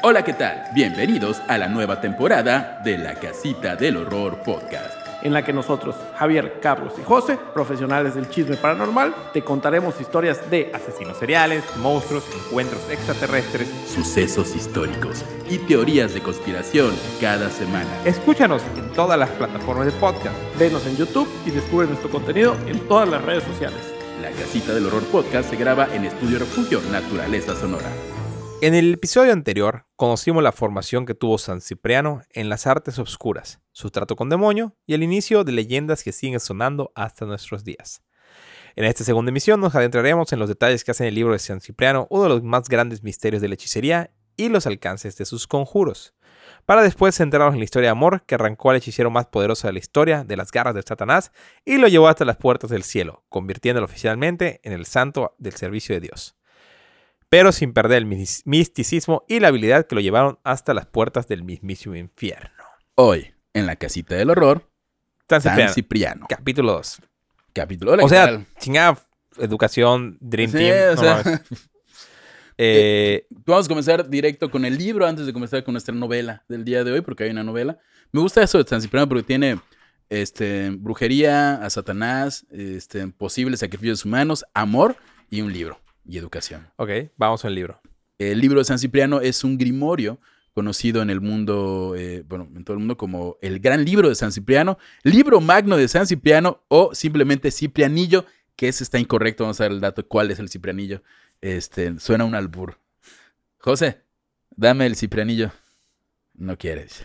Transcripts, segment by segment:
Hola, ¿qué tal? Bienvenidos a la nueva temporada de La Casita del Horror Podcast. en la que nosotros, Javier, Carlos y José, profesionales del chisme paranormal, te contaremos historias de asesinos seriales, monstruos, encuentros extraterrestres. Sucesos históricos y teorías de conspiración cada semana. Escúchanos en todas las plataformas de podcast. Venos en YouTube y descubre nuestro contenido en todas las redes sociales. La Casita del Horror Podcast se graba en Estudio Refugio Naturaleza Sonora. En el episodio anterior conocimos la formación que tuvo San Cipriano en las artes obscuras, su trato con demonio y el inicio de leyendas que siguen sonando hasta nuestros días. En esta segunda emisión nos adentraremos en los detalles que hacen el libro de San Cipriano uno de los más grandes misterios de la hechicería y los alcances de sus conjuros, para después centrarnos en la historia de amor que arrancó al hechicero más poderoso de la historia de las garras de Satanás y lo llevó hasta las puertas del cielo, convirtiéndolo oficialmente en el santo del servicio de Dios pero sin perder el mis- misticismo y la habilidad que lo llevaron hasta las puertas del mismísimo infierno. Hoy, en La Casita del Horror, San San Cipriano, capítulo 2. Capítulo Hola, O ¿qué sea, chingada educación, Dream Sí, Team. o no sea, mames. Eh, Vamos a comenzar directo con el libro antes de comenzar con nuestra novela del día de hoy, porque hay una novela. Me gusta eso de San Cipriano porque tiene este, brujería, a Satanás, este, posibles sacrificios humanos, amor y un libro y educación. ok, vamos al libro. El libro de San Cipriano es un grimorio conocido en el mundo, eh, bueno, en todo el mundo como el gran libro de San Cipriano, libro magno de San Cipriano o simplemente Ciprianillo, que ese está incorrecto, vamos a dar el dato cuál es el Ciprianillo. Este, suena un albur. José, dame el Ciprianillo. No quieres.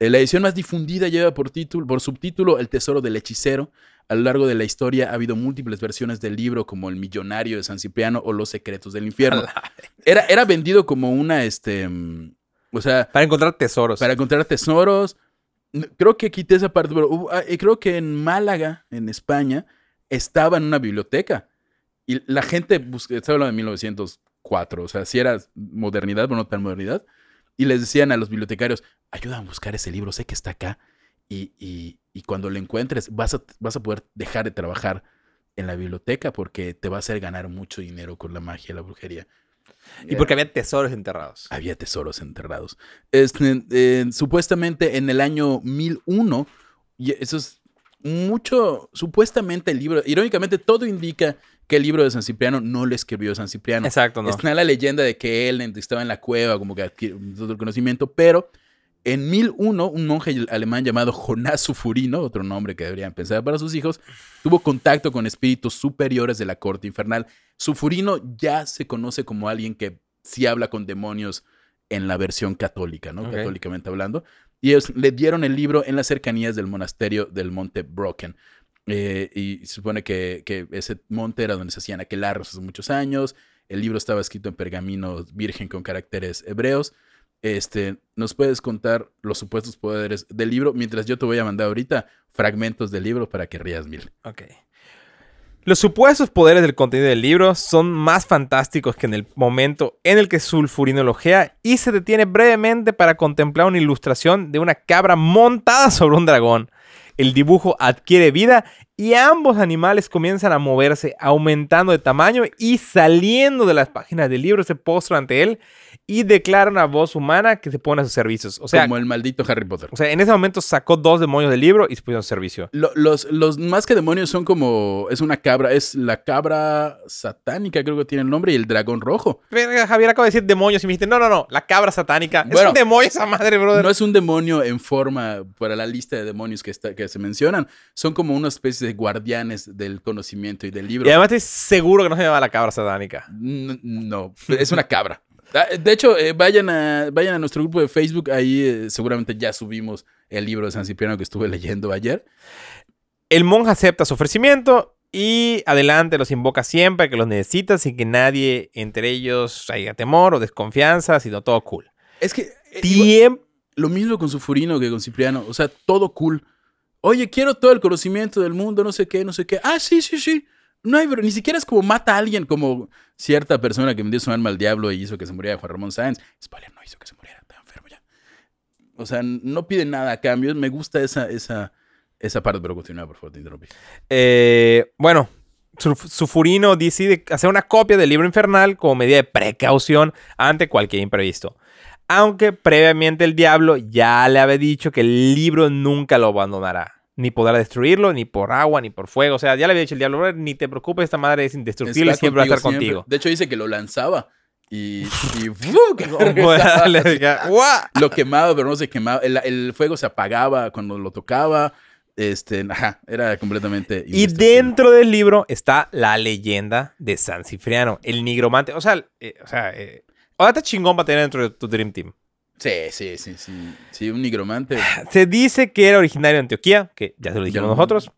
Eh, La edición más difundida lleva por, título, por subtítulo El Tesoro del Hechicero. A lo largo de la historia ha habido múltiples versiones del libro, como El Millonario de San Cipriano o Los Secretos del Infierno. Era, era vendido como una, este, mm, o sea, Para encontrar tesoros. para encontrar tesoros. N- Creo que quité esa parte, pero ah, creo que en Málaga, en España, estaba en una biblioteca. Y la gente, estaba hablando de 1904, o sea, si era modernidad, pero no tan modernidad. Y les decían a los bibliotecarios, ayúdame a buscar ese libro, sé que está acá. Y, y- y cuando lo encuentres, vas a, vas a poder dejar de trabajar en la biblioteca porque te va a hacer ganar mucho dinero con la magia y la brujería. y porque había tesoros enterrados. Había tesoros enterrados. Este, eh, supuestamente en el año 1001, y eso es mucho, supuestamente el libro, irónicamente todo indica que el libro de San Cipriano no lo escribió San Cipriano. Exacto, no. Está la leyenda de que él estaba en la cueva, como que adquirió todo el conocimiento, pero en 1001, un monje alemán llamado Jonás Sufurino, otro nombre que deberían pensar para sus hijos, tuvo contacto con espíritus superiores de la corte infernal. Sufurino ya se conoce como alguien que sí habla con demonios en la versión católica, ¿no? Católicamente hablando. Y ellos le dieron el libro en las cercanías del monasterio del Monte Brocken. Eh, y se supone que, ese monte era donde se hacían aquelarres hace muchos años. El libro estaba escrito en pergamino virgen con caracteres hebreos. Este, ¿Nos puedes contar los supuestos poderes del libro? Mientras yo te voy a mandar ahorita fragmentos del libro para que rías mil. Ok. Los supuestos poderes del contenido del libro son más fantásticos que en el momento en el que Sulfurino lo ojea y se detiene brevemente para contemplar una ilustración de una cabra montada sobre un dragón. El dibujo adquiere vida y ambos animales comienzan a moverse, aumentando de tamaño y saliendo de las páginas del libro se postran ante él y declara una voz humana que se pone a sus servicios. O sea, como el maldito Harry Potter. o sea, en ese momento sacó dos demonios del libro y se pusieron a su servicio. Lo- los, los más que demonios son como. Es una cabra. Es la cabra satánica, creo que tiene el nombre, y el dragón rojo. Javier acaba de decir demonios y me dijiste, no, no, no, la cabra satánica. es Bueno, un demonio esa madre, brother. No es un demonio en forma para la lista de demonios que, está, que se mencionan. Son como una especie de guardianes del conocimiento y del libro. y además estoy seguro que no se llama la cabra satánica. N- No, es una cabra. Ah, De hecho, eh, vayan, a, vayan a nuestro grupo de Facebook. Ahí eh, seguramente ya subimos el libro de San Cipriano que estuve leyendo ayer. El monje acepta su ofrecimiento y adelante los invoca siempre que los necesita sin que nadie entre ellos haya temor o desconfianza, sino todo cool. Es que eh, igual- Tiempo. lo mismo con Sufurino que con Cipriano. O sea, todo cool. Oye, quiero todo el conocimiento del mundo, no sé qué, no sé qué. Ah, sí, sí, sí. No hay, ni siquiera es como mata a alguien, como cierta persona que vendió su alma al diablo y hizo que se muriera Juan Ramón Sáenz. Spoiler, no hizo que se muriera, está enfermo ya. O sea, no pide nada a cambio. Me gusta esa, esa, esa parte, pero continúa, por favor, te interrumpí. Eh, bueno, Su- Sufurino decide hacer una copia del libro infernal como medida de precaución ante cualquier imprevisto. Aunque previamente el diablo ya le había dicho que el libro nunca lo abandonará. Ni podrá destruirlo, ni por agua, ni por fuego. O sea, ya le había dicho el diablo, "Brother, ni te preocupes, esta madre es indestructible, Está siempre va a estar siempre. contigo. De hecho, dice que lo lanzaba y, y lo quemaba, pero no se quemaba. El, el fuego se apagaba cuando lo tocaba. Este, ajá, era completamente. Y dentro del libro está la leyenda de San Cifriano, el nigromante. O sea, eh, o sea, eh, ahora está chingón para tener dentro de tu Dream Team. Sí, sí, sí, sí. Sí, un nigromante. Se dice que era originario de Antioquía, que ya se lo dijimos nosotros.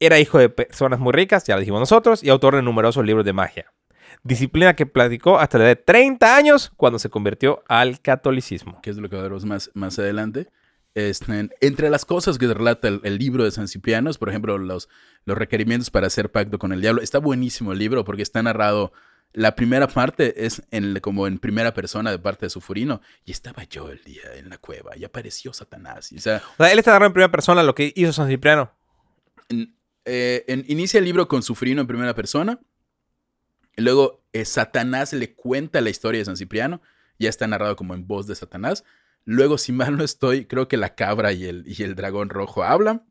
Era hijo de personas muy ricas, ya lo dijimos nosotros, y autor de numerosos libros de magia. Disciplina que platicó hasta la edad de 30 años cuando se convirtió al catolicismo. que es de lo que veremos más, más adelante. Este, entre las cosas que relata el, el libro de San Cipriano, por ejemplo, los, los requerimientos para hacer pacto con el diablo. Está buenísimo el libro porque está narrado. La primera parte es en, como en primera persona de parte de su furino. Y estaba yo el día en la cueva y apareció Satanás. Y, o sea, O sea, él está narrando en primera persona lo que hizo San Cipriano. en- eh, en- inicia el libro con su furino en primera persona. Y luego eh, Satanás le cuenta la historia de San Cipriano. Ya está narrado como en voz de Satanás. Luego, si mal no estoy, creo que la cabra y el, y el dragón rojo hablan.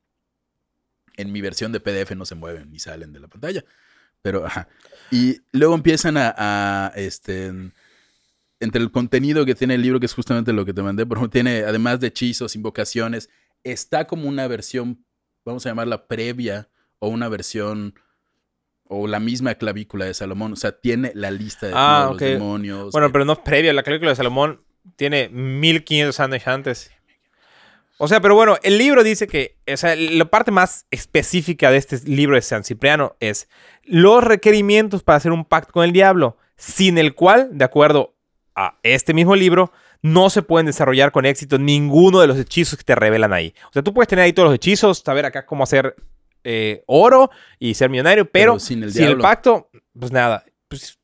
En mi versión de PDF no se mueven ni salen de la pantalla. Pero, ajá. Y luego empiezan a, a, este, entre el contenido que tiene el libro, que es justamente lo que te mandé, ejemplo, tiene, además de hechizos, invocaciones, está como una versión, vamos a llamarla previa, o una versión, o la misma clavícula de Salomón. O sea, tiene la lista de Ah, todos ok. los demonios. Bueno, eh, pero no es previa. La cálcula de Salomón tiene 1500 años antes. O sea, pero bueno, el libro dice que, o sea, la parte más específica de este libro de San Cipriano es los requerimientos para hacer un pacto con el diablo, sin el cual, de acuerdo a este mismo libro, no se pueden desarrollar con éxito ninguno de los hechizos que te revelan ahí. O sea, tú puedes tener ahí todos los hechizos, saber acá cómo hacer eh, oro y ser millonario, pero, Pero sin el sin el diablo. pacto, pues nada. Pues,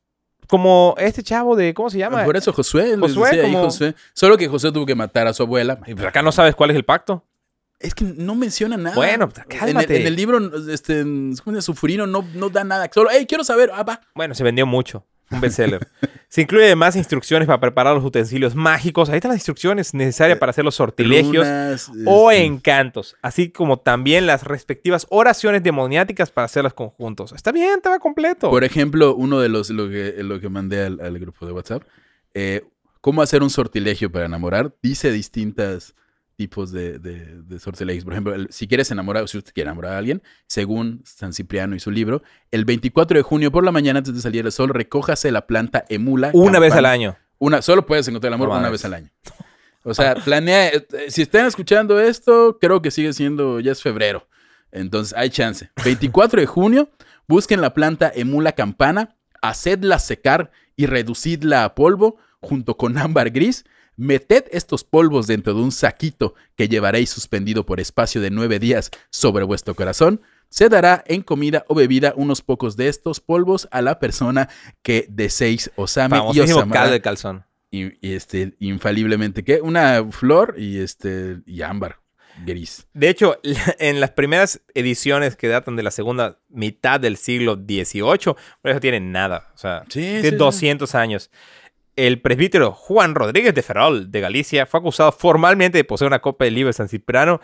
como este chavo de, ¿cómo se llama? Por eso Josué, Josué, decía ahí como- Josué. Solo que Josué tuvo que matar a su abuela. Y pues acá no sabes cuál es el pacto. Es que no menciona nada. Bueno, pues, En el, cálmate. en el libro, este, ¿cómo se llama? su furino no, no da nada. Solo, hey, quiero saber. Ah, va. Bueno, se vendió mucho. Un bestseller. se incluye además instrucciones para preparar los utensilios mágicos. Ahí están las instrucciones necesarias para hacer los sortilegios o este, encantos. Así como también las respectivas oraciones demoniáticas para hacerlas conjuntos. Está bien, estaba completo. Por ejemplo, uno de los, lo que, lo que mandé al, al grupo de WhatsApp, eh, cómo hacer un sortilegio para enamorar, dice distintos tipos de, de- de sortilegios. Por ejemplo, el- si quieres enamorar, si usted quiere enamorar a alguien, según San Cipriano y su libro, el 24 de junio por la mañana antes de salir el sol, recójase la planta emula. Una vez al año. Una, solo puedes encontrar el amor No una vez al año. O sea, planea. eh, Si están escuchando esto, creo que sigue siendo, ya es febrero. Entonces hay chance. 24 de junio, busquen la planta emula campana, hacedla secar y reducidla a polvo junto con ámbar gris. Meted estos polvos dentro de un saquito que llevaréis suspendido por espacio de nueve días sobre vuestro corazón. Se dará en comida o bebida unos pocos de estos polvos a la persona que deseéis os ame y os Famosísimo amará caldo de calzón. y, y, este, infaliblemente, ¿qué? Una flor y este, y ámbar gris. De hecho, en las primeras ediciones que datan de la segunda mitad del siglo XVIII, por eso tienen nada. O sea, Sí, de sí, sí. 200 años. El presbítero Juan Rodríguez de Ferrol, de Galicia, fue acusado formalmente de poseer una copia del libro de San Cipriano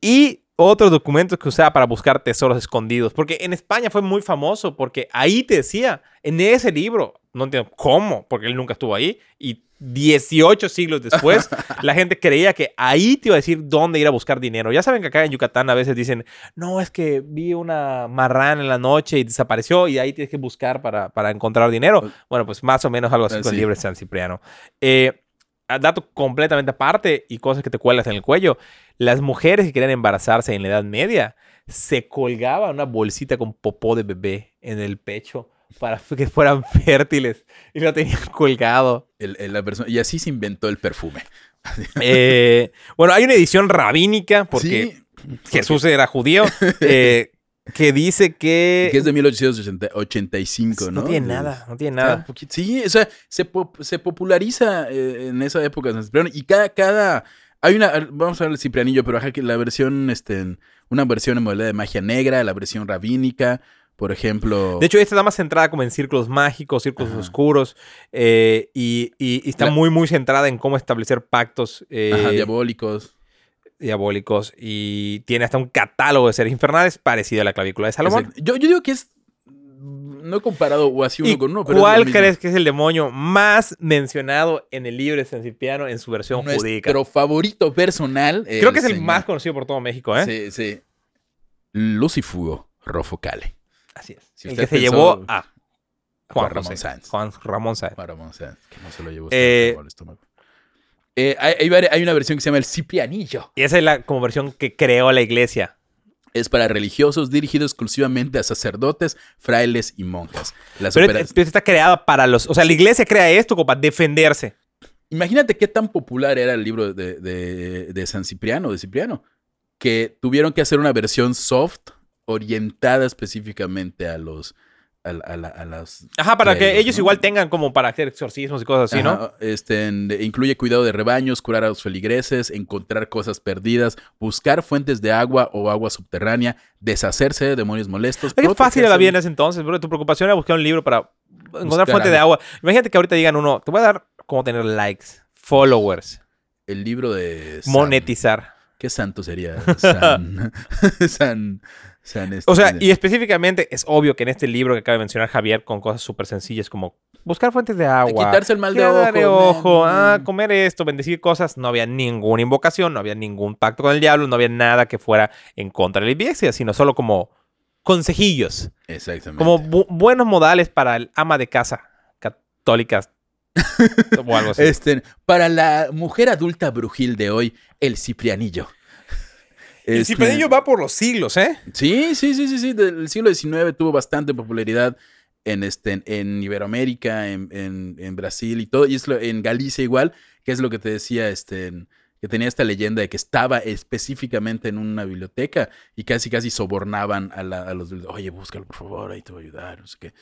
y otros documentos que usaba para buscar tesoros escondidos. Porque en España fue muy famoso, porque ahí te decía, en ese libro, no entiendo cómo, porque él nunca estuvo ahí, y 18 siglos después, la gente creía que ahí te iba a decir dónde ir a buscar dinero. Ya saben que acá en Yucatán a veces dicen, no, es que vi una marrana en la noche y desapareció y ahí tienes que buscar para, para encontrar dinero. Bueno, pues más o menos algo así Ah, con el sí. libro de San Cipriano. Eh, dato completamente aparte y cosas que te cuelgas en el cuello. Las mujeres que querían embarazarse en la Edad Media se colgaban una bolsita con popó de bebé en el pecho para que fueran fértiles y lo tenían colgado. El- el- la persona, y así se inventó el perfume. Eh, bueno, hay una edición rabínica porque Sí, Jesús era judío eh, que dice que... que es de 1885, ¿no? no tiene nada, no tiene nada. Sí, o sea, se, pop- se populariza eh, en esa época San Cipriano y cada, cada, hay una, vamos a ver el Ciprianillo, pero ajá, que la versión, este, una versión en modalidad de magia negra, la versión rabínica, Por ejemplo. De hecho, esta está más centrada como en círculos mágicos, círculos Ajá. oscuros, eh, y, y- y está La- muy, muy centrada en cómo establecer pactos eh, ajá, diabólicos. Diabólicos. Y tiene hasta un catálogo de seres infernales parecido a la clavícula de Salomón. Yo, yo digo que es. No he comparado o así uno ¿Y con uno, pero. cuál crees que es el demonio más mencionado en el libro de San Cipriano en su versión judíca? Nuestro favorito personal. Creo que es el más conocido por todo México, ¿eh? Sí, sí. Lucifugo Rofocale. Así es. Si el que se pensó- llevó a Juan, Juan Ramón. Sáenz. Juan Ramón Sáenz. Que no se lo llevó Eh, estómago. Eh, hay, una versión que se llama el Ciprianillo. Y esa es la como versión que creó la iglesia. Es para religiosos, dirigido exclusivamente a sacerdotes, frailes y monjas. Las Pero está creada para los... O sea, la iglesia crea esto como para defenderse. Imagínate qué tan popular era el libro de, de- de San Cipriano, de Cipriano, que tuvieron que hacer una versión soft orientada específicamente a los... A, a la- a las Ajá, para que ellos ¿no? igual tengan como para hacer exorcismos y cosas así, ¿no? Este, incluye cuidado de rebaños, curar a los feligreses, encontrar cosas perdidas, buscar fuentes de agua o agua subterránea, deshacerse de demonios molestos. Qué fácil la vida en ese entonces, bro. Tu preocupación era buscar un libro para encontrar Buscar fuente de agua. Imagínate que ahorita digan uno, te voy a dar cómo tener likes, followers, El libro de... San- monetizar. ¿Qué santo sería? San... San... Este- O sea, y específicamente es obvio que en este libro que acaba de mencionar Javier, con cosas súper sencillas como buscar fuentes de agua, quitarse el mal de ojo, de ojo, man. ah, comer esto, bendecir cosas, no había ninguna invocación, no había ningún pacto con el diablo, no había nada que fuera en contra de la iglesia, sino solo como consejillos, Exactamente. como bu- buenos modales para el ama de casa católicas o algo así. Este, para la mujer adulta brujil de hoy, el ciprianillo. El Este, cipredillo va por los siglos, ¿eh? Sí, sí, sí, sí, sí. Del siglo XIX tuvo bastante popularidad en, este, en Iberoamérica, en, en- en Brasil y todo. Y es lo- en Galicia igual, que es lo que te decía, este, que tenía esta leyenda de que estaba específicamente en una biblioteca y casi, casi sobornaban a, la- a los... Oye, búscalo, por favor, ahí te voy a ayudar, no sé qué.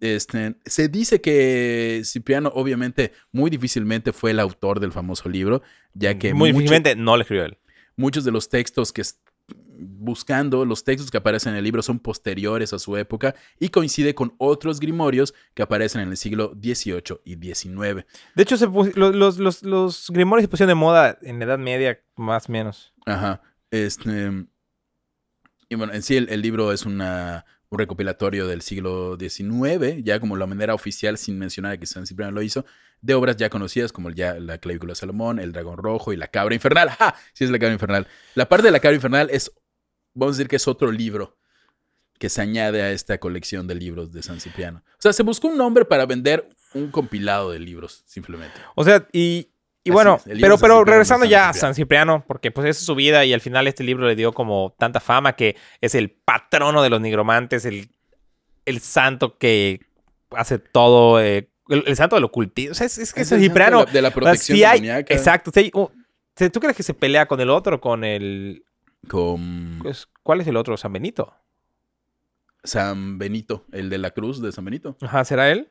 Este, se dice que Cipriano obviamente muy difícilmente fue el autor del famoso libro, ya que Muy mucho- difícilmente no le escribió él. Muchos de los textos que buscando, los textos que aparecen en el libro son posteriores a su época y coincide con otros grimorios que aparecen en el siglo XVIII y XIX. De hecho, se los, los, los, los grimorios se pusieron de moda en la Edad Media, más o menos. Ajá. Este, y bueno, en sí el, el libro es una, un recopilatorio del siglo XIX, ya como la manera oficial, sin mencionar que San Cipriano lo hizo, de obras ya conocidas como ya la clavícula de Salomón, el dragón rojo y la cabra infernal. ¡Ja! Sí es la cabra infernal. La parte de la cabra infernal es, vamos a decir que es otro libro que se añade a esta colección de libros de San Cipriano. O sea, se buscó un nombre para vender un compilado de libros, simplemente. O sea, y, y bueno, es, pero, pero regresando ya a San Cipriano, porque pues esa es su vida y al final este libro le dio como tanta fama que es el patrono de los nigromantes, el, el santo que hace todo, eh, el, el santo del ocultismo. O sea, es, es que Es el Cipriano... de la, de la o sea, protección hay- demoníaca. exacto. hay un- ¿Tú crees que se pelea con el otro, con el... Con pues, ¿Cuál es el otro? San Benito. San Benito, el de la cruz de San Benito. Ajá, ¿será él?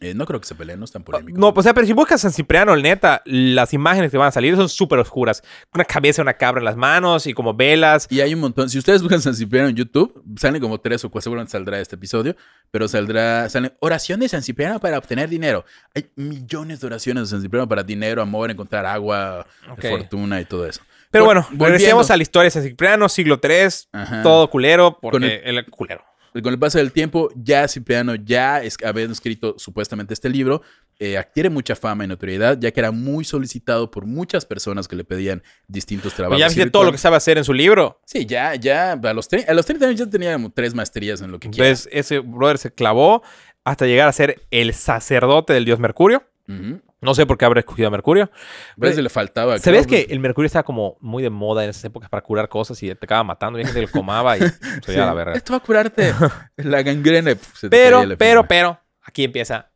Eh, no creo que se peleen, no es tan polémico. No, pues, o sea, pero si buscas San Cipriano, neta, las imágenes que van a salir son súper oscuras. Una cabeza, una cabra en las manos y como velas. Y hay un montón. Si ustedes buscan San Cipriano en YouTube, salen como tres o cuatro, seguramente saldrá este episodio, pero saldrá, salen oraciones de San Cipriano para obtener dinero. Hay millones de oraciones de San Cipriano para dinero, amor, encontrar agua, fortuna y todo eso. Pero bueno, volviendo. regresemos a la historia de San Cipriano, siglo III, Ajá. todo culero, porque el- culero. Con el paso del tiempo, ya Cipriano, ya es, habiendo escrito supuestamente este libro, eh, adquiere mucha fama y notoriedad, ya que era muy solicitado por muchas personas que le pedían distintos trabajos. Pues ya viste todo lo que sabe hacer en su libro. Sí, ya, ya, a los, a los 30 años ya tenía como tres maestrías en lo que quiera. Entonces, ese brother se clavó hasta llegar a ser el sacerdote del dios Mercurio. Ujú. No sé por qué habrá escogido a Mercurio. Veces le faltaba. ¿Sabes claro, que el Mercurio estaba como muy de moda en esas épocas para curar cosas y te acaba matando? Y que lo comaba y se Sí, la verga. Esto va a curarte la gangrena. se te Pero, pero, pero, aquí empieza.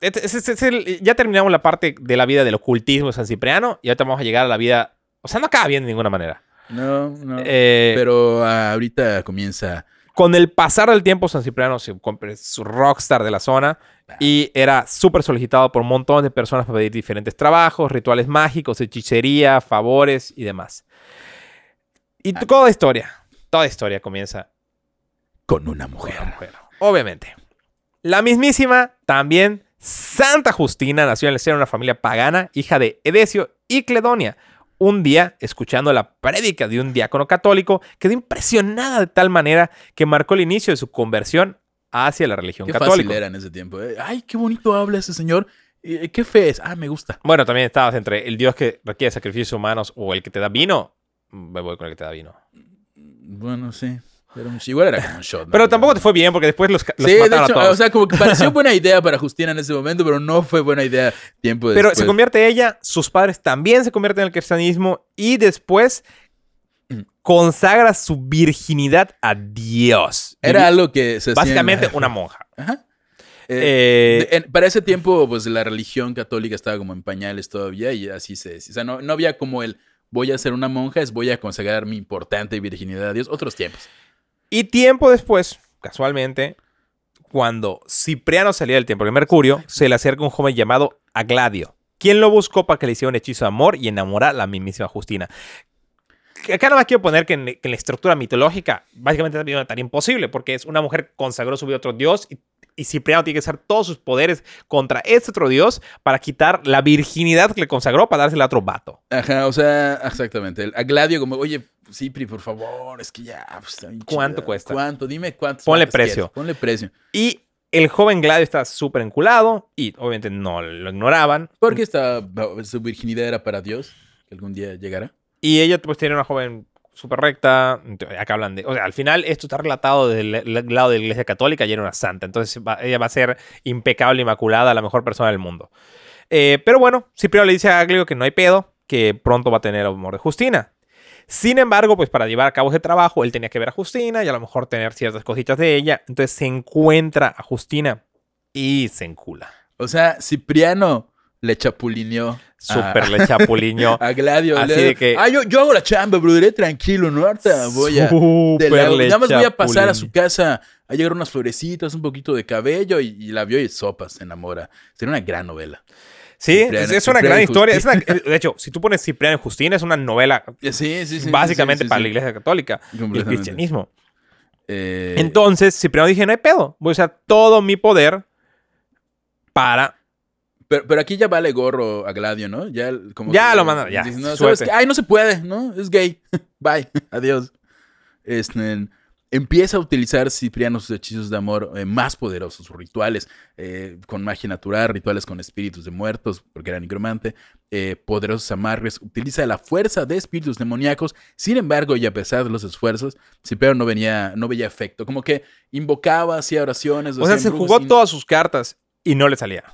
Es el- ya terminamos la parte de la vida del ocultismo de San Cipriano y ahorita vamos a llegar a la vida. O sea, no acaba bien de ninguna manera. No, no. Eh, pero ah, ahorita comienza. Con el pasar del tiempo, San Cipriano se su rockstar de la zona y era súper solicitado por un montón de personas para pedir diferentes trabajos, rituales mágicos, hechicería, favores y demás. Y toda historia, toda historia comienza con una mujer. Obviamente. La mismísima, también Santa Justina, nació en el seno de una familia pagana, hija de Edesio y Cledonia. Un día, escuchando la prédica de un diácono católico, quedó impresionada de tal manera que marcó el inicio de su conversión hacia la religión Qué católica. fácil era en ese tiempo. ¿eh? Ay, qué bonito habla ese señor. Eh, ¿Qué fe es? Ah, me gusta. Bueno, también estabas entre el Dios que requiere sacrificios humanos o el que te da vino. Me voy con el que te da vino. Bueno, sí. Pero igual era como un shot. ¿no? Pero tampoco te fue bien porque después los, los Sí, de hecho, a todos. o sea, como que pareció buena idea para Justina en ese momento, pero no fue buena idea tiempo Pero después. se convierte ella, sus padres también se convierten en el cristianismo y después consagra su virginidad a Dios. Era algo que se hacía en Básicamente una monja. Ajá. Eh, Eh, en- para ese tiempo, pues la religión católica estaba como en pañales todavía y así se decía. O sea, no, no había como el voy a ser una monja, es voy a consagrar mi importante virginidad a Dios. Otros tiempos. Y tiempo después, casualmente, cuando Cipriano salía del templo de Mercurio, se le acerca un joven llamado Agladio, quien lo buscó para que le hiciera un hechizo de amor y enamorar a la mismísima Justina. Acá nada más quiero poner que en, que en la estructura mitológica, básicamente también una tarea imposible, porque es una mujer consagró su vida a otro dios y, y Cipriano tiene que usar todos sus poderes contra este otro dios para quitar la virginidad que le consagró para dársela a otro vato. Ajá, o sea, exactamente. A Gladio como, oye, Cipri, por favor, es que ya... pues, ¿Cuánto chida. cuesta? ¿Cuánto? Dime cuánto. Ponle precio. Ponle precio. Y el joven Gladio está súper enculado y obviamente no lo ignoraban. Porque esta, su virginidad era para Dios, que algún día llegará. Y ella pues tiene una joven súper recta. Acá hablan de... O sea, al final esto está relatado del del lado de la iglesia católica y era una santa. Entonces ella va a ser impecable, inmaculada, la mejor persona del mundo. Eh, pero bueno, Cipriano le dice a Aglio que no hay pedo, que pronto va a tener el amor de Justina. Sin embargo, pues para llevar a cabo ese trabajo, él tenía que ver a Justina y a lo mejor tener ciertas cositas de ella. Entonces se encuentra a Justina y se encula. O sea, Cipriano le chapulineó. Súper le chapuliño. A Gladio. Así le- de que- Ah, yo, yo hago la chamba, brother, tranquilo, ¿no? Ahorita voy a... Súper la- le nada más voy a pasar a su chapulineó. casa a llegar unas florecitas, un poquito de cabello y, y la vio y sopas, se enamora. Sería una gran novela. Sí, Cipriano- es, es una Cipriano gran historia. Es una- de hecho, si tú pones Cipriano y Justina, es una novela Sí, sí, sí. básicamente para la iglesia católica y el cristianismo. Eh, Entonces, Cipriano dije, no hay pedo. Voy a usar todo mi poder para... pero, pero aquí ya vale gorro a Gladio, ¿no? Ya, como Ya que- lo mandan, ya, no, suerte. ¿sabes qué? Ay, no se puede, ¿no? Es gay. Bye. Adiós. Este, empieza a utilizar Cipriano sus hechizos de amor eh, más poderosos, sus rituales eh, con magia natural, rituales con espíritus de muertos, porque era nigromante, eh, poderosos amarres, utiliza la fuerza de espíritus demoníacos, sin embargo, y a pesar de los esfuerzos, Cipriano no, venía, no veía efecto, como que invocaba, hacía oraciones. O sea, se jugó todas sus cartas y no le salía.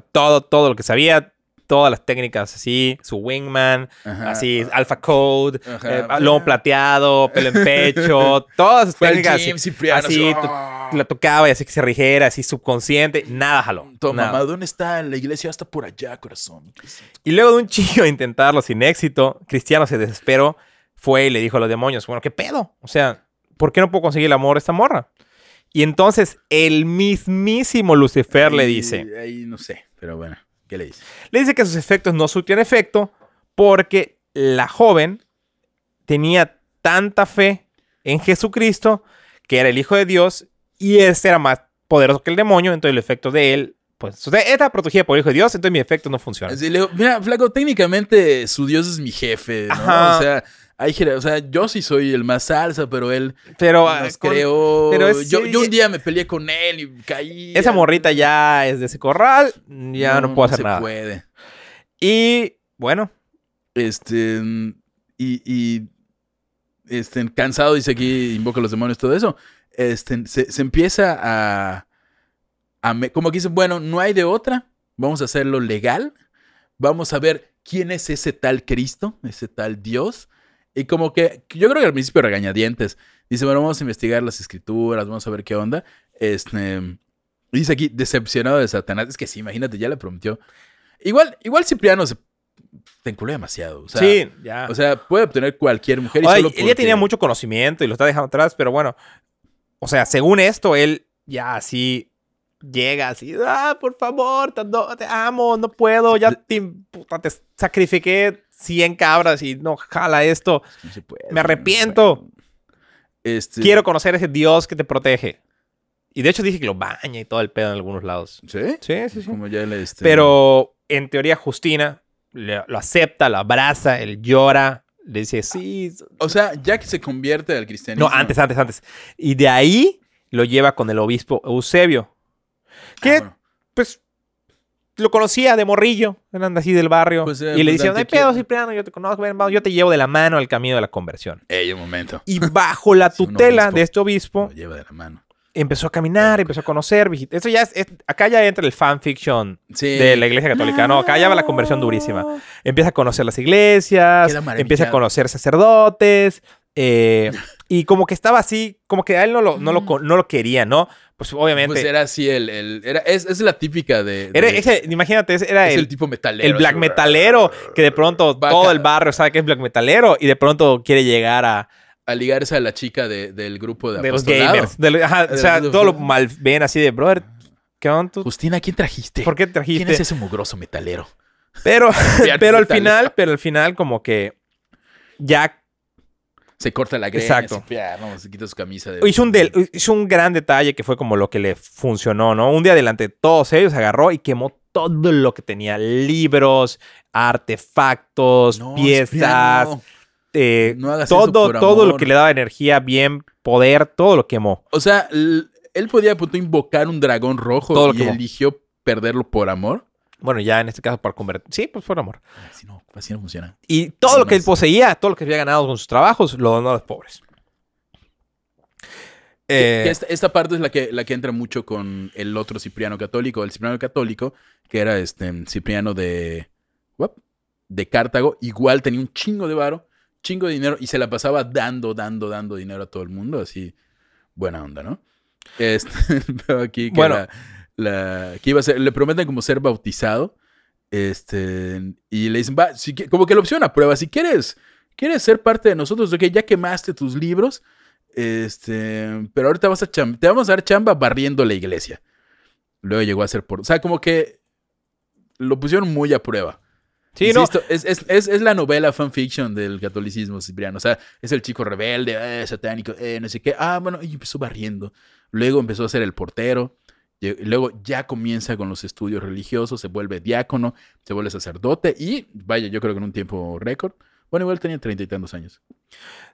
Todo, todo lo que sabía, todas las técnicas así, su wingman, Ajá. así, alpha code, eh, lomo plateado, pelo en pecho, todas al técnicas gym, así, así, la tocaba y así que se rigiera, así subconsciente, nada jaló. Toma, nada. mamá, ¿dónde está la iglesia? Hasta por allá, corazón. Y luego de un chingo de intentarlo sin éxito, Cristiano se desesperó, fue y le dijo a los demonios, bueno, ¿qué pedo? O sea, ¿por qué no puedo conseguir el amor de esta morra? Y entonces el mismísimo Lucifer le dice, Ahí no sé, pero bueno, ¿qué le dice? le dice que sus efectos no surtían efecto porque la joven tenía tanta fe en Jesucristo, que era el Hijo de Dios, y este era más poderoso que el demonio, entonces el efecto de él, pues, ella estaba protegida por el Hijo de Dios, entonces mi efecto no funciona. Así le digo, mira, flaco, técnicamente su Dios es mi jefe, ¿no? Ajá. O sea, hay, o sea, yo sí soy el más salsa, pero él Pero, nos con- creó. pero es- yo, sí, yo un día me peleé con él y caí. esa morrita ya es de ese corral, ya no, puedo hacer se nada. puede. Y bueno, Este. Y. y este, cansado, dice aquí, invoca a los demonios, todo eso. Este, se, se empieza a. a me- como que dicen, bueno, no hay de otra. Vamos a hacerlo legal. Vamos a ver quién es ese tal Cristo, ese tal Dios. Y como que, yo creo que al principio regañadientes. Dice, bueno, vamos a investigar las escrituras, vamos a ver qué onda. Este. Dice aquí, decepcionado de Satanás. Es que sí, imagínate, ya le prometió. Igual, igual Cipriano se te enculó demasiado. O sea, sí, ya. o sea, puede obtener cualquier mujer y Ay, solo él ya tenía mucho conocimiento y lo está dejando atrás, pero bueno, o sea, según esto, él ya así llega así, ah, por favor, te, no- te amo, no puedo, ya te, puta, te sacrifiqué 100 cabras y no jala esto. No se puede, Me arrepiento. Este, Quiero conocer a ese Dios que te protege. Y de hecho dije que lo baña y todo el pedo en algunos lados. ¿Sí? Sí, sí, sí. Como ya le, este, Pero en teoría Justina le- lo acepta, lo abraza, él llora, le dice, sí. O sea, ya que se convierte al cristianismo. No, antes, antes, antes. Y de ahí lo lleva con el obispo Eusebio. Ah, Que, bueno. pues, lo conocía de morrillo, eran así del barrio. Pues, eh, y le pues, dice, no hay pedo, Cipriano, yo te conozco, ven, vamos, yo te llevo de la mano al camino de la conversión. Ey, un momento. Y bajo la tutela obispo. de este obispo, Lo lleva de la mano. empezó a caminar, empezó a conocer. visi- Eso ya es, es- acá ya entra el fanfiction Sí. de la iglesia católica. No, acá ya va la conversión durísima. Empieza a conocer las iglesias, empieza a conocer sacerdotes. eh, y como que estaba así, como que a él no lo, no lo, no lo quería, ¿no? Pues obviamente. Pues era así el... el- era, es, es la típica de... era de- ese, imagínate, era es el, el, tipo metalero. el black metalero que de pronto todo el barrio sabe que es black metalero y de pronto quiere llegar a A ligarse a la chica de- del grupo de, de los gamers. de ajá, o sea, todo lo mal ven así de brother. ¿Qué onda? tú? Justina, ¿quién trajiste? ¿Por qué trajiste? ¿Quién es ese mugroso metalero? Pero, pero al final, pero al final como que ya Se corta la greña. Exacto. pia, no, se quita su camisa. De... hizo un, del- hizo un gran detalle que fue como lo que le funcionó, ¿no? Un día delante de todos ellos agarró y quemó todo lo que tenía, libros, artefactos, No, piezas, Cipriano, eh, No hagas eso todo, por todo lo que le daba energía, bien, poder, todo lo quemó. O sea, él podía punto, invocar un dragón rojo Todo y eligió perderlo por amor. Bueno, ya en este caso para convertir. Sí, pues por amor. Así no, así no funciona. Y todo lo que él poseía, todo lo que había ganado con sus trabajos, lo donó a los pobres. Que- Eh, que esta, esta parte es la que, la que entra mucho con el otro Cipriano católico, el Cipriano católico, que era este Cipriano de, de Cartago. Igual tenía un chingo de varo, chingo de dinero y se la pasaba dando, dando, dando dinero a todo el mundo. Así, buena onda, ¿no? Este, aquí que, Bueno. la- la- que iba a ser, le prometen como ser bautizado. Este, y le dicen, va, si como que la opción a prueba, si quieres, quieres ser parte de nosotros, ok, ya quemaste tus libros, este, pero ahorita vas a te vamos a dar chamba barriendo la iglesia. Luego llegó a ser por, o sea, como que lo pusieron muy a prueba. sí, no. Insisto, es, es, es, es la novela fanfiction del catolicismo cipriano. O sea, es el chico rebelde, eh, satánico, eh, no sé qué. Ah, bueno, y empezó barriendo. Luego empezó a ser el portero. Luego ya comienza con los estudios religiosos, se vuelve diácono, se vuelve sacerdote y vaya, yo creo que en un tiempo récord. Bueno, igual tenía treinta y tantos años.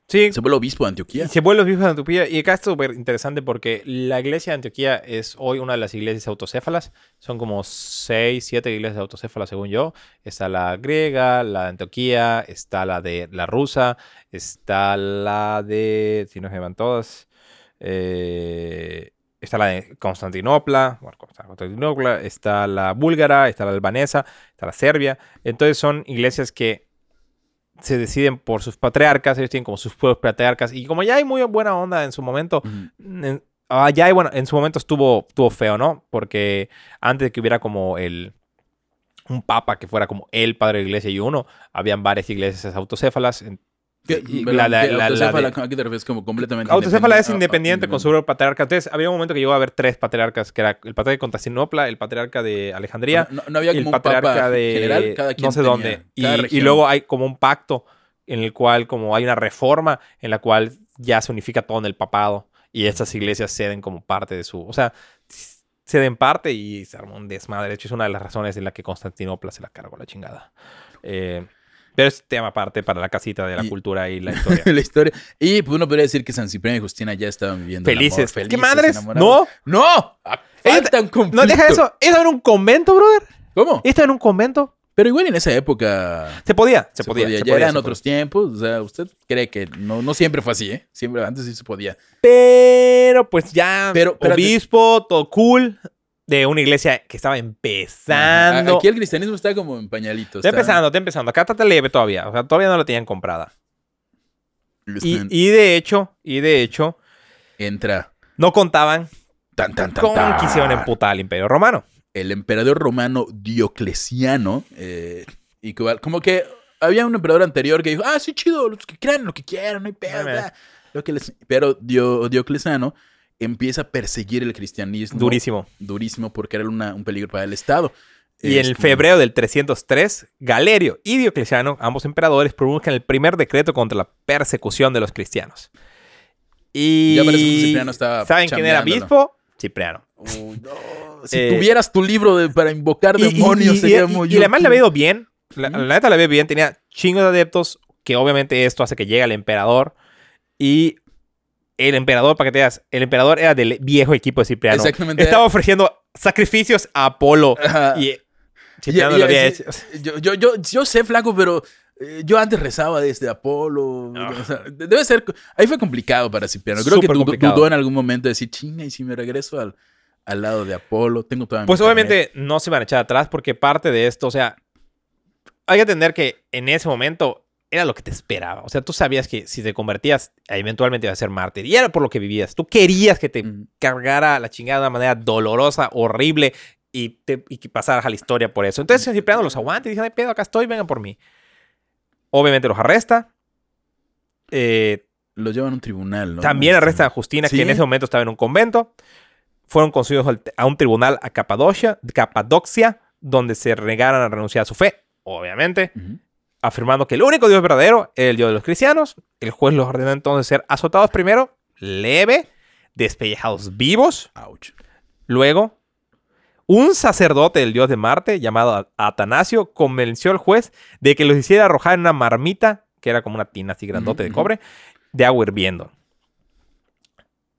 Sí, Se vuelve obispo de Y Antioquía. se vuelve obispo de Antioquía. Y acá es súper interesante porque la iglesia de Antioquía es hoy una de las iglesias autocéfalas. Son como seis, siete iglesias autocéfalas, según yo. Está la griega, la de Antioquía, está la de la rusa, está la de. Si no se van todas. eh, está la de Constantinopla, bueno, Constantinopla, está la búlgara, está la albanesa, está la serbia. Entonces son iglesias que se deciden por sus patriarcas, ellos tienen como sus propios patriarcas, y como ya hay muy buena onda en su momento, en, ah, ya hay, bueno, en su momento estuvo, estuvo feo, ¿no? Porque antes de que hubiera como el un papa que fuera como el padre de la iglesia y uno, habían varias iglesias autocéfalas. La- la- Autocéfala, de- ¿A qué te refieres? Como completamente Autocéfala es Ah, ah, independiente con su patriarca. Entonces, había un momento que llegó a haber tres patriarcas, que era el patriarca de Constantinopla, el patriarca de Alejandría No, no había y el como un patriarca papa de general, cada quien no sé tenía- dónde. Y, luego hay como un pacto en el cual como hay una reforma en la cual ya se unifica todo en el papado y estas iglesias ceden como parte de su... O sea, ceden parte y se armó un desmadre. De hecho, es una de las razones en la que Constantinopla se la cargó la chingada. Eh, pero es tema aparte para la casita de la Y- cultura y la historia. la historia. Y pues uno podría decir que San Cipriano y Justina ya estaban viviendo el amor, Felices. felices. ¿Qué madres? enamorados. No. ¡No! Ah, Falta un conflicto. No, deja eso. ¿Eso era un convento, brother? ¿Cómo? ¿Esto era un convento? Pero igual en esa época Se podía, se, se, podía. podía. se ya podía, eran se otros tiempos. O sea, usted cree que no, no siempre fue así, ¿eh? Siempre antes sí se podía. Pero pues ya, Pero, obispo, todo cool, de una iglesia que estaba Ajá. empezando. Aquí el cristianismo está como en pañalitos. Está empezando, está empezando. Acá está leve todavía. O sea, todavía no la tenían comprada. Y, y de hecho, y de hecho, Entra. no contaban Tan, tan, tan, con tan. que hicieron emputar al imperio romano. el emperador romano Diocleciano, eh, y como que había un emperador anterior que dijo, ah, sí, chido, los que crean lo que quieran, no hay pedo. Ah, mira. bla". Lo que les- Pero Dio- Diocleciano empieza a perseguir el cristianismo. Durísimo. Durísimo porque era una- un peligro para el Estado. Y en el Este, febrero del 303, Galerio y Diocleciano, ambos emperadores, promulgan el primer decreto contra la persecución de los cristianos. Y Ya parece que Cipriano estaba ¿Saben quién era obispo? Cipriano. Uy, no. Si Eh, tuvieras tu libro de- para invocar Y- y- demonios, y, sería muy y además le había ido bien. La, la neta le había ido bien. Tenía chingos de adeptos. Que obviamente esto hace que llegue al emperador. Y el emperador, para que te digas, el emperador era del viejo equipo de Cipriano. Exactamente. Estaba ofreciendo sacrificios a Apolo. Ajá. Y Cipriano lo había sí, hecho. Yo, yo, yo, yo sé, flaco, pero eh, yo antes rezaba desde Apolo. Ah. o sea, de- debe ser. Ahí fue complicado para Cipriano. Creo que Súper complicado. dudó en algún momento de decir, chinga, y si me regreso al, al lado de Apolo, tengo toda mi Pues carnet". obviamente no se van a echar atrás porque parte de esto, o sea, hay que entender que en ese momento era lo que te esperaba. O sea, tú sabías que si te convertías, eventualmente ibas a ser mártir. Y era por lo que vivías. Tú querías que te Mm. cargara la chingada de una manera dolorosa, horrible, y, te, y que pasaras a la historia por eso. Entonces Cipriano los aguanta y dice, no hay pedo, acá estoy, vengan por mí. Obviamente los arresta. Eh, Lo llevan a un tribunal, ¿no? también Este, arresta a Justina, Sí. que en ese momento estaba en un convento. Fueron conducidos a un tribunal a Capadocia, donde se negaron a renunciar a su fe, obviamente, ujú. Afirmando que el único Dios verdadero es el Dios de los cristianos. El juez los ordenó entonces ser azotados primero, leve, despellejados vivos. Ouch. Luego, un sacerdote del dios de Marte, llamado Atanasio, convenció al juez de que los hiciera arrojar en una marmita, que era como una tina así grandote de cobre, de agua hirviendo.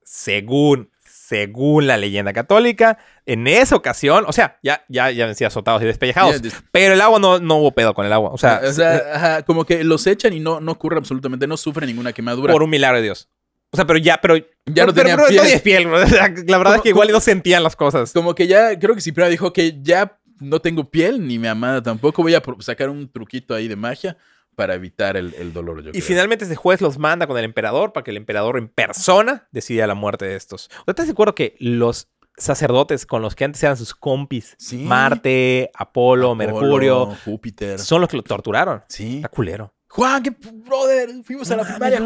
Según, según la leyenda católica, en esa ocasión, o sea, ya, ya, ya decía azotados y despellejados, Ya, des- pero el agua no, no hubo pedo con el agua. O sea, o sea, ajá, como que los echan y no, no ocurre absolutamente, no sufre ninguna quemadura. por un milagro de Dios. O sea, pero ya, pero. Ya no pero- tenía pero piel. piel, bro. La verdad es que igual no sentían las cosas. Como que ya, creo que Cipriano dijo que ya no tengo piel, ni mi amada tampoco. Voy a sacar un truquito ahí de magia para evitar el, el dolor. Yo Y creo. finalmente ese juez los manda con el emperador para que el emperador en persona decida la muerte de estos. ¿Estás de acuerdo que los sacerdotes con los que antes eran sus compis, Sí. Marte, Apolo, Apolo, Mercurio, Júpiter. son los que lo torturaron? Sí. Está culero. Juan, que brother, fuimos a la primaria.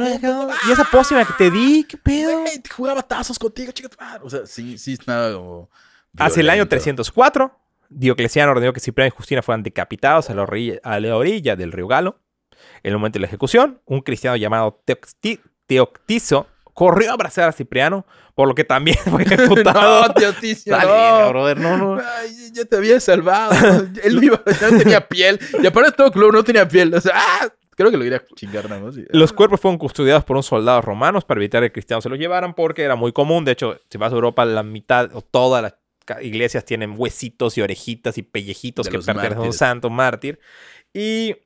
Y esa pócima que te di, ¿qué pedo? Jugaba tazos contigo, chica. O sea, sí, sí, estaba como. Hacia el año violento. 304, Diocleciano ordenó que Cipriano y Justina fueran decapitados a la orilla, a la orilla del río Galo. En el momento de la ejecución, un cristiano llamado Teocti- Teoctizo corrió a abrazar a Cipriano, por lo que también fue ejecutado. No, tío Ticio, Dale, no. brother, no, no. Ay, ya te había salvado. Él no, iba, no tenía piel. Y aparte todo club no tenía piel. O sea, ¡ah! creo que lo iría a chingar nada más. Los cuerpos fueron custodiados por unos soldados romanos para evitar que cristianos se los llevaran porque era muy común. De hecho, si vas a Europa, la mitad o todas las iglesias tienen huesitos y orejitas y pellejitos De que pertenecen a un santo mártir. Y,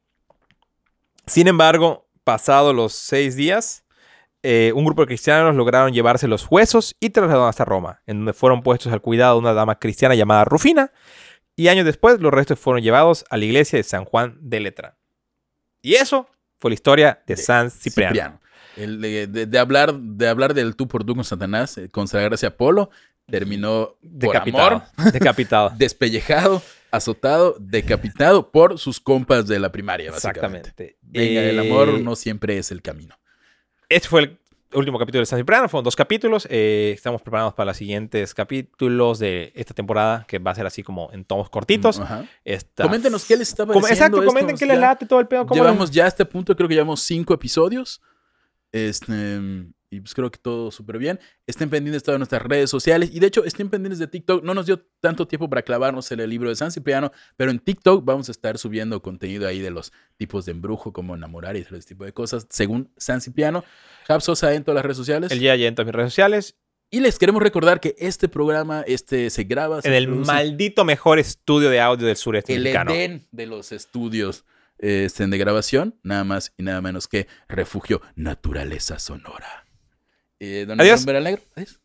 sin embargo, pasados los seis días, eh, un grupo de cristianos lograron llevarse los huesos y trasladaron hasta Roma, en donde fueron puestos al cuidado de una dama cristiana llamada Rufina. Y años después, los restos fueron llevados a la iglesia de San Juan de Letrán. Y eso fue la historia de, De San Cipriano. Cipriano. El de, de- de hablar, de hablar del tú por tú con Satanás, eh, consagrarse a Apolo, terminó por Decapitado. amor, Decapitado. despellejado, azotado, decapitado por sus compas de la primaria, básicamente. Exactamente. Venga, el Eh, amor no siempre es el camino. Este fue el último capítulo de San Cipriano. Fueron dos capítulos. Eh, estamos preparados para los siguientes capítulos de esta temporada, que va a ser así como en tomos cortitos. Ajá. Esta- Coméntenos qué les está Com- pareciendo. Exacto, esto, comenten qué les late todo el pedo. Llevamos ya a este punto, creo que llevamos cinco episodios. Este, y pues creo que todo súper bien. Estén pendientes de todas nuestras redes sociales. Y de hecho, estén pendientes de TikTok. No nos dio tanto tiempo para clavarnos en el libro de San Cipriano, pero en TikTok vamos a estar subiendo contenido ahí de los tipos de embrujo, como enamorar y ese tipo de cosas, según San Cipriano. Jab Sosa en todas las redes sociales. El día ya en todas mis redes sociales. Y les queremos recordar que este programa este, se graba. se En el maldito mejor estudio de audio del sureste el mexicano. Edén de los estudios este, de grabación, nada más y nada menos que Refugio Naturaleza Sonora. Eh, don Adiós. Adiós.